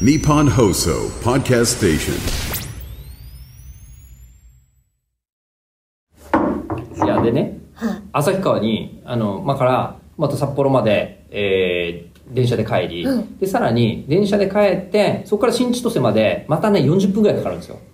Nippon Hoso Podcast Station. いやでね、旭川にあの、まあ、からまた札幌まで、えー電車で帰り、うん。でさらに電車で帰ってそこから新千歳までまたね40分ぐらいかかるんですよ。結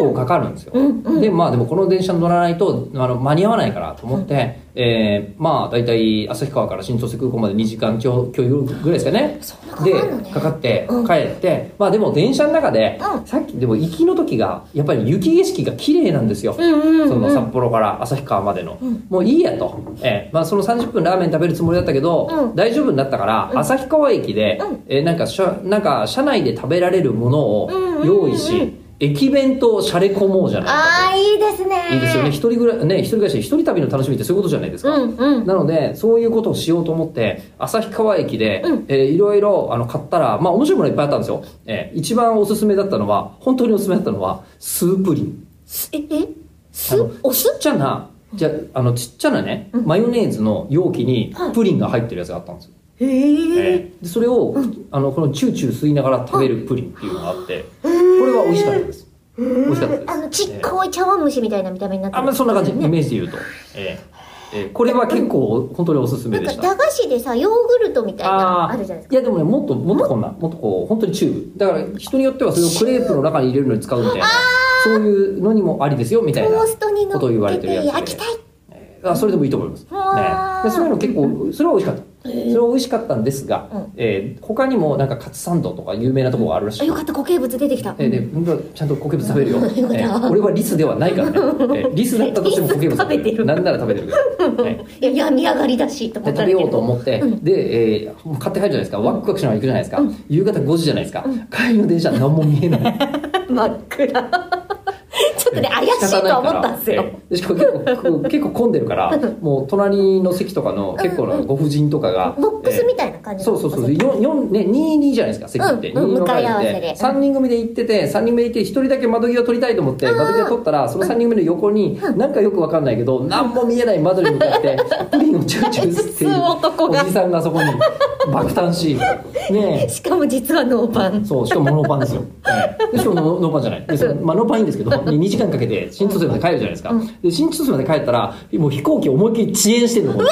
構かかるんですよ、でまあでもこの電車に乗らないとあの間に合わないからと思って、えーまあ大体旭川から新千歳空港まで2時間強強ぐらいですかね。ね。でかかってうん。帰って、まあでも電車の中で、うん。さっきでも行きの時がやっぱり雪景色が綺麗なんですよ、うんうんうんその札幌から旭川までの、もういいやと、えーまあ、その30分ラーメン食べるつもりだったけど、うん。大丈夫になったから、旭川駅で、うん。えーなんかしゃなんか車内で食べられるものをうんうんうん。用意し、駅弁としゃれ込もうじゃないかああいいですね。といいですよね。一人ぐらいね一人暮らしで一人旅の楽しみってそういうことじゃないですか、うんうん。なのでそういうことをしようと思って旭川駅で、うん。えーいろいろあの買ったらまあ面白いものいっぱいあったんですよ、えー一番おすすめだったのは本当におすすめだったのはスープリン。ええ？すお酢？ちっちゃなじゃあのちっちゃなね、マヨネーズの容器にはい。プリンが入ってるやつがあったんですよ、へええー。でそれを、あのこのチューチュー吸いながら食べるプリンっていうのがあってこれは美味しかったです。美味しかったです。あのちっえーこい茶碗蒸しみたいな見た目になってる。あんまりそんな感じ、イねメージで言うと、えーえーこれは結構本当におすすめでした。なんか駄菓子でさヨーグルトみたいなあるじゃないですか。いやでもねもっともっとこんなもっとこう本当にチューブ。だから人によってはそれをクレープの中に入れるのに使うみたいな。そういうのにもありですよみたいなことを言われてるやつで。焼きたいあそれでもいいと思います、ね。でそういうの結構それは美味しかった。それは美味しかったんですが、うん。えー他にもなんかカツサンドとか有名なところがあるらしい。あよかった。固形物出てきた。えーで本当はちゃんと固形物食べるよ、えー俺はリスではないからね、えーリスだったとしても固形物食べてる。なんなら食べてる。え ーいや病み上がりだしと思で食べようと思って、で、えー買って帰るじゃないですか。ワクワクしながら行くじゃないですか、夕方5時じゃないですか、帰りの電車何も見えない。真っ暗。ちょっとね怪しいと思ったんですよ。でしかも結構結構混んでるからもう隣の席とかの結構なご婦人とかが、ボックスみたいな感じそうそうそう。4四ね22じゃないですか席って、うんうん二人分かれ向かい合わせで。て。3人組で行ってて3人目で行って1人だけ窓際取りたいと思って窓際取ったらその3人目の横になんかよくわかんないけど何も見えない窓に向かって プリンをチューチュー吸っていうおじさんがそこに爆誕しねえ。しかも実はノーパン。そうしかもノーパンですよ、ええでしかもノーパンじゃない。まあ、ノーパンいいんですけど2時間かけて新千歳まで帰るじゃないですか、で新千歳まで帰ったらもう飛行機思いっきり遅延してるの。うわ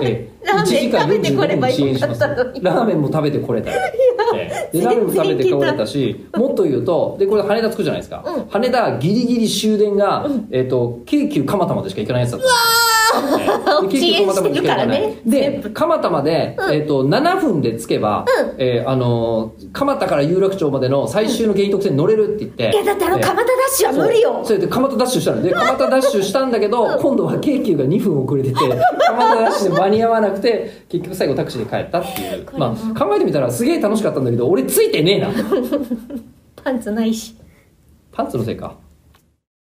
えええ。え ラーメン1時間食べてこれ45ば分遅延しますラーメンも食べてこれたよ、ええ。でラーメンも食べてこれたしもっと言うとでこれ羽田着くじゃないですか、うん。羽田ギリギリ終電が、えっと京急蒲田までしか行かないやつだったんですよええ。で京急蒲田までしか行かない遅延してるからねで蒲田まで、えっと7分で着けば、えーあのー蒲田から有楽町までの最終のゲート特線に乗れるって言って、いやだってあのえー蒲田ダッシュは無理よ。そう。それで蒲田ダッシュしたの。で蒲田ダッシュしたんだけど、今度は京急が2分遅れてて蒲田ダッシュで間に合わなくて結局最後タクシーで帰ったっていう。まあ考えてみたらすげえ楽しかったんだけど俺ついてねえな。パンツないし。パンツのせいか